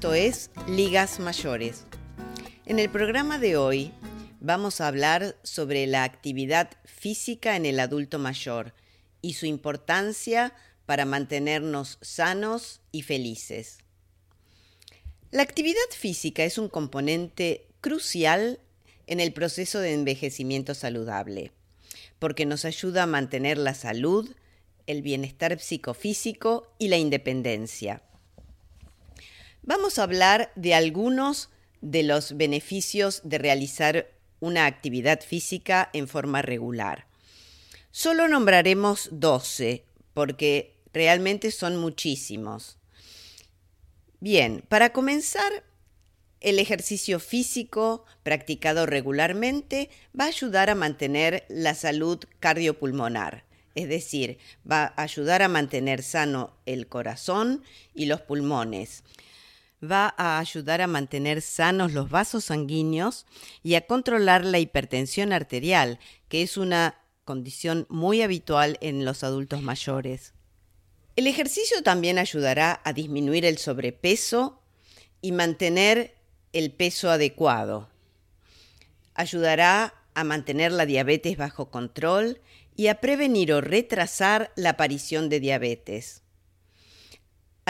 Esto es Ligas Mayores. En el programa de hoy vamos a hablar sobre la actividad física en el adulto mayor y su importancia para mantenernos sanos y felices. La actividad física es un componente crucial en el proceso de envejecimiento saludable, porque nos ayuda a mantener la salud, el bienestar psicofísico y la independencia. Vamos a hablar de algunos de los beneficios de realizar una actividad física en forma regular. Solo nombraremos 12 porque realmente son muchísimos. Bien, para comenzar, el ejercicio físico practicado regularmente va a ayudar a mantener la salud cardiopulmonar, es decir, va a ayudar a mantener sano el corazón y los pulmones. Va a ayudar a mantener sanos los vasos sanguíneos y a controlar la hipertensión arterial, que es una condición muy habitual en los adultos mayores. El ejercicio también ayudará a disminuir el sobrepeso y mantener el peso adecuado. Ayudará a mantener la diabetes bajo control y a prevenir o retrasar la aparición de diabetes.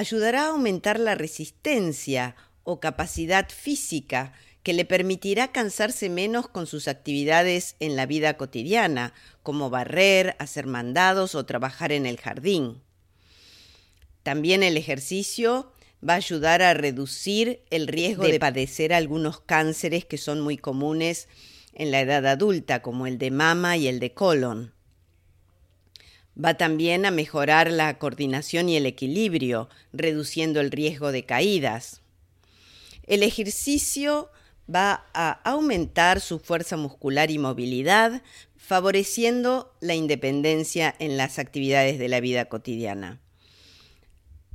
Ayudará a aumentar la resistencia o capacidad física que le permitirá cansarse menos con sus actividades en la vida cotidiana, como barrer, hacer mandados o trabajar en el jardín. También el ejercicio va a ayudar a reducir el riesgo de, padecer algunos cánceres que son muy comunes en la edad adulta, como el de mama y el de colon. Va también a mejorar la coordinación y el equilibrio, reduciendo el riesgo de caídas. El ejercicio va a aumentar su fuerza muscular y movilidad, favoreciendo la independencia en las actividades de la vida cotidiana.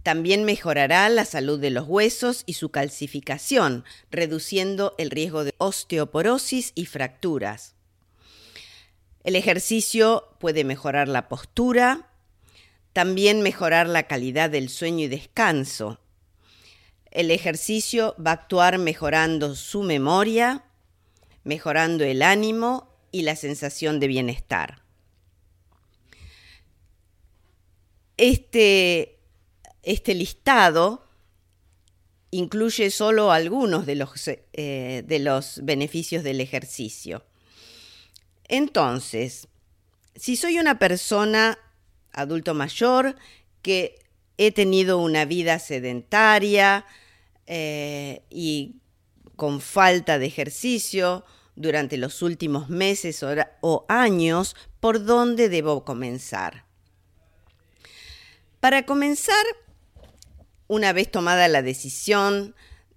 También mejorará la salud de los huesos y su calcificación, reduciendo el riesgo de osteoporosis y fracturas. El ejercicio puede mejorar la postura, también mejorar la calidad del sueño y descanso. El ejercicio va a actuar mejorando su memoria, mejorando el ánimo y la sensación de bienestar. Este este listado incluye solo algunos de los, eh, de los beneficios del ejercicio. Entonces, si soy una persona adulto mayor que he tenido una vida sedentaria eh, y con falta de ejercicio durante los últimos meses o años, ¿por dónde debo comenzar? Para comenzar, una vez tomada la decisión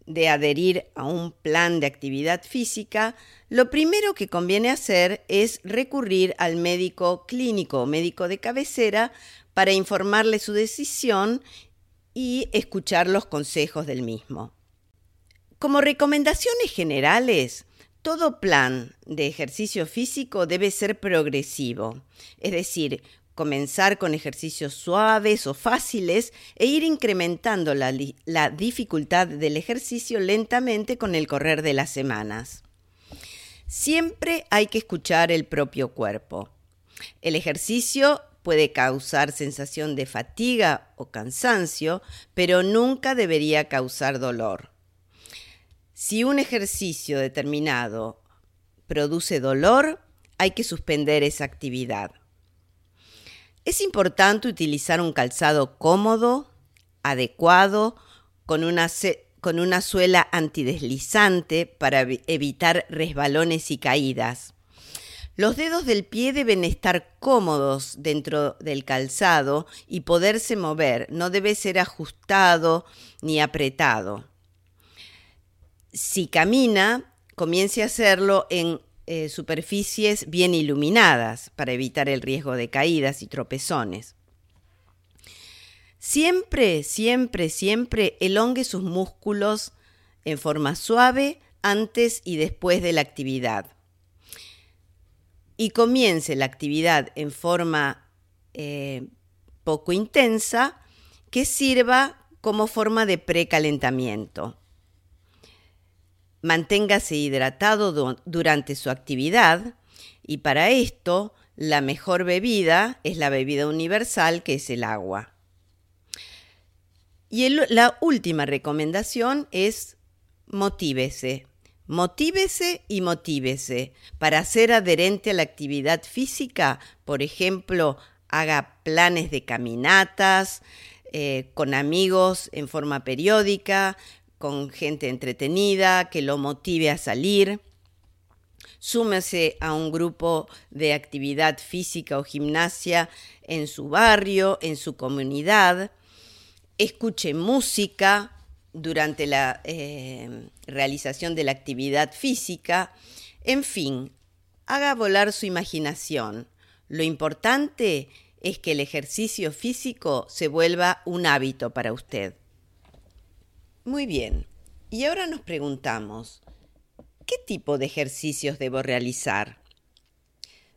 de adherir a un plan de actividad física, lo primero que conviene hacer es recurrir al médico clínico o médico de cabecera para informarle su decisión y escuchar los consejos del mismo. Como recomendaciones generales, todo plan de ejercicio físico debe ser progresivo, es decir, comenzar con ejercicios suaves o fáciles e ir incrementando la, dificultad del ejercicio lentamente con el correr de las semanas. Siempre hay que escuchar el propio cuerpo. El ejercicio puede causar sensación de fatiga o cansancio, pero nunca debería causar dolor. Si un ejercicio determinado produce dolor, hay que suspender esa actividad. Es importante utilizar un calzado cómodo, adecuado, con una, con una suela antideslizante para evitar resbalones y caídas. Los dedos del pie deben estar cómodos dentro del calzado y poderse mover, no debe ser ajustado ni apretado. Si camina, comience a hacerlo en eh, superficies bien iluminadas para evitar el riesgo de caídas y tropezones. Siempre, siempre, siempre elongue sus músculos en forma suave antes y después de la actividad. Y comience la actividad en forma eh, poco intensa que sirva como forma de precalentamiento. Manténgase hidratado durante su actividad y para esto la mejor bebida es la bebida universal que es el agua. Y la última recomendación es motívese. Motívese y motívese. Para ser adherente a la actividad física, por ejemplo, haga planes de caminatas eh, con amigos en forma periódica, con gente entretenida que lo motive a salir. Súmese a un grupo de actividad física o gimnasia en su barrio, en su comunidad. Escuche música durante la eh, realización de la actividad física. En fin, haga volar su imaginación. Lo importante es que el ejercicio físico se vuelva un hábito para usted. Muy bien, y ahora nos preguntamos, ¿qué tipo de ejercicios debo realizar?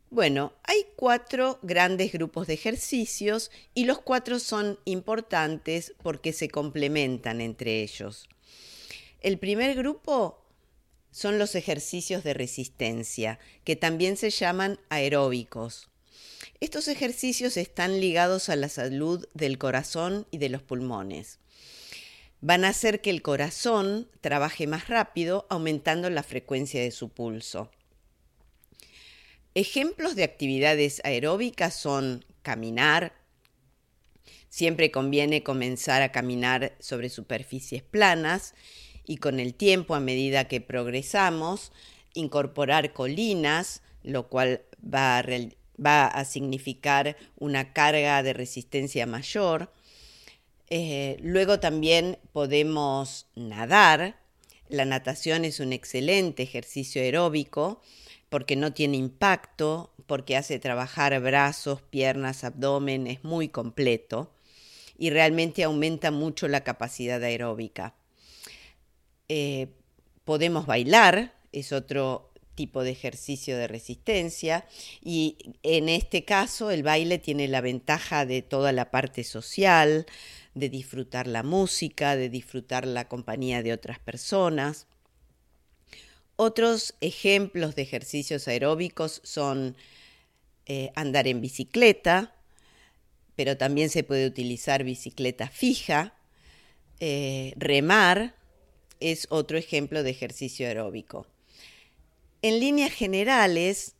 Bueno, hay cuatro grandes grupos de ejercicios y los cuatro son importantes porque se complementan entre ellos. El primer grupo son los ejercicios de resistencia, que también se llaman aeróbicos. Estos ejercicios están ligados a la salud del corazón y de los pulmones van a hacer que el corazón trabaje más rápido, aumentando la frecuencia de su pulso. Ejemplos de actividades aeróbicas son caminar. Siempre conviene comenzar a caminar sobre superficies planas y con el tiempo, a medida que progresamos, incorporar colinas, lo cual va a, significar una carga de resistencia mayor eh, luego también podemos nadar. La natación es un excelente ejercicio aeróbico porque no tiene impacto, porque hace trabajar brazos, piernas, abdomen, es muy completo y realmente aumenta mucho la capacidad aeróbica. Eh, podemos bailar, es otro tipo de ejercicio de resistencia y en este caso el baile tiene la ventaja de toda la parte social, de disfrutar la música, de disfrutar la compañía de otras personas. Otros ejemplos de ejercicios aeróbicos son eh, andar en bicicleta, pero también se puede utilizar bicicleta fija. Eh, remar es otro ejemplo de ejercicio aeróbico. En líneas generales,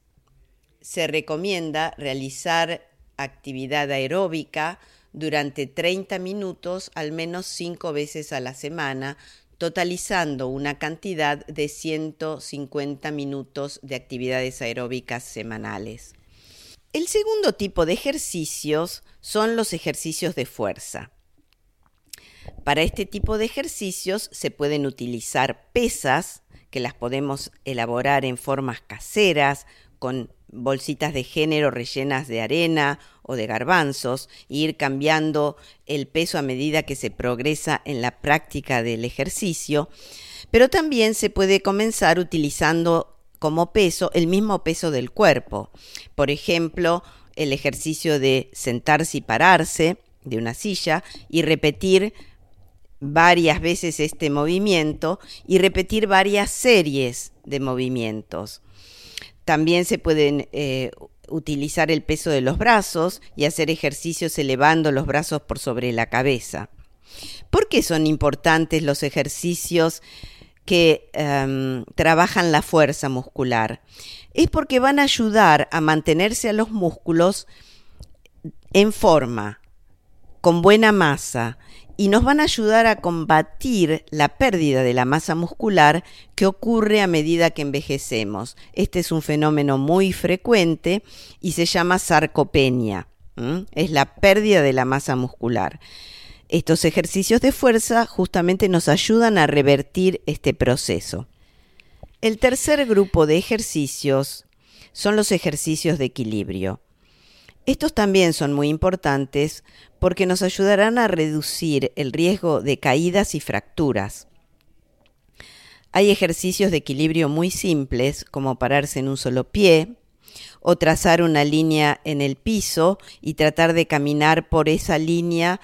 se recomienda realizar actividad aeróbica durante 30 minutos al menos 5 veces a la semana, totalizando una cantidad de 150 minutos de actividades aeróbicas semanales. El segundo tipo de ejercicios son los ejercicios de fuerza. Para este tipo de ejercicios se pueden utilizar pesas, que las podemos elaborar en formas caseras, con bolsitas de género rellenas de arena o de garbanzos e ir cambiando el peso a medida que se progresa en la práctica del ejercicio, pero también se puede comenzar utilizando como peso el mismo peso del cuerpo. Por ejemplo, el ejercicio de sentarse y pararse de una silla y repetir varias veces este movimiento y repetir varias series de movimientos. También se pueden eh, utilizar el peso de los brazos y hacer ejercicios elevando los brazos por sobre la cabeza. ¿Por qué son importantes los ejercicios que em, trabajan la fuerza muscular? Es porque van a ayudar a mantenerse a los músculos en forma, con buena masa y nos van a ayudar a combatir la pérdida de la masa muscular que ocurre a medida que envejecemos. Este es un fenómeno muy frecuente y se llama sarcopenia. Es la pérdida de la masa muscular. Estos ejercicios de fuerza justamente nos ayudan a revertir este proceso. El tercer grupo de ejercicios son los ejercicios de equilibrio. Estos también son muy importantes porque nos ayudarán a reducir el riesgo de caídas y fracturas. Hay ejercicios de equilibrio muy simples, como pararse en un solo pie, o trazar una línea en el piso y tratar de caminar por esa línea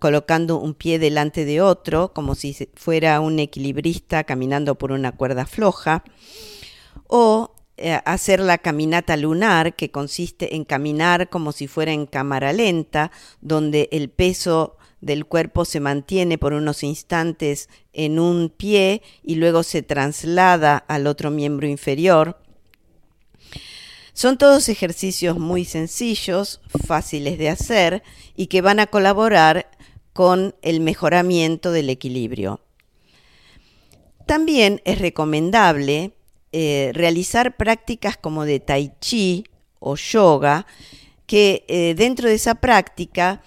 colocando un pie delante de otro, como si fuera un equilibrista caminando por una cuerda floja, o hacer la caminata lunar, que consiste en caminar como si fuera en cámara lenta, donde el peso del cuerpo se mantiene por unos instantes en un pie y luego se traslada al otro miembro inferior. Son todos ejercicios muy sencillos, fáciles de hacer y que van a colaborar con el mejoramiento del equilibrio. También es recomendable eh, realizar prácticas como de tai chi o yoga, que eh, dentro de esa práctica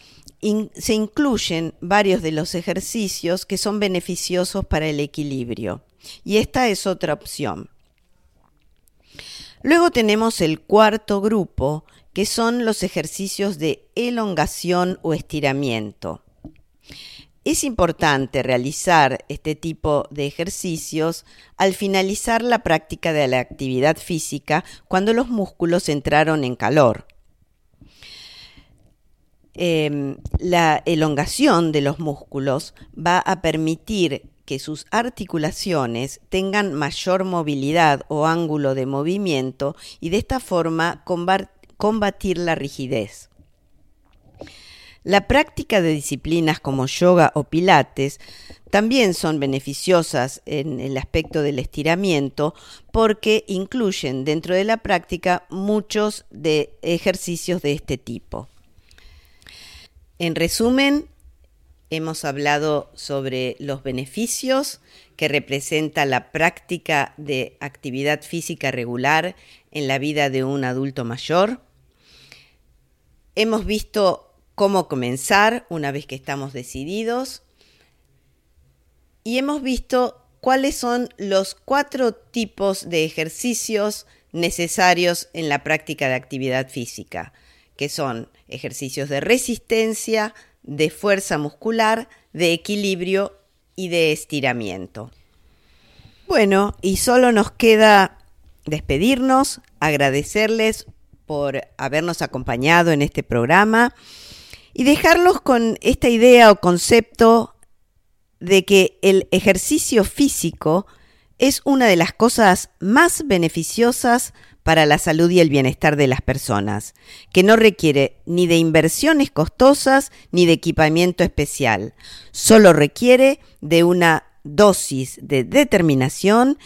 se incluyen varios de los ejercicios que son beneficiosos para el equilibrio. Y esta es otra opción. Luego tenemos el cuarto grupo, que son los ejercicios de elongación o estiramiento. Es importante realizar este tipo de ejercicios al finalizar la práctica de la actividad física cuando los músculos entraron en calor. Em, la elongación de los músculos va a permitir que sus articulaciones tengan mayor movilidad o ángulo de movimiento y de esta forma combatir la rigidez. La práctica de disciplinas como yoga o pilates también son beneficiosas en el aspecto del estiramiento porque incluyen dentro de la práctica muchos de ejercicios de este tipo. En resumen, hemos hablado sobre los beneficios que representa la práctica de actividad física regular en la vida de un adulto mayor. Hemos visto cómo comenzar una vez que estamos decididos. Y hemos visto cuáles son los cuatro tipos de ejercicios necesarios en la práctica de actividad física que son ejercicios de resistencia, de fuerza muscular, de equilibrio y de estiramiento. Bueno, y solo nos queda despedirnos, agradecerles por habernos acompañado en este programa y dejarlos con esta idea o concepto de que el ejercicio físico es una de las cosas más beneficiosas para la salud y el bienestar de las personas, que no requiere ni de inversiones costosas ni de equipamiento especial, solo requiere de una dosis de determinación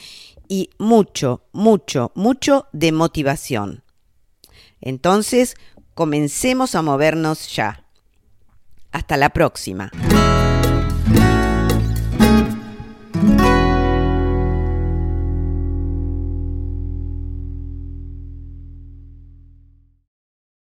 y mucho, mucho, mucho de motivación. Entonces, comencemos a movernos ya. Hasta la próxima.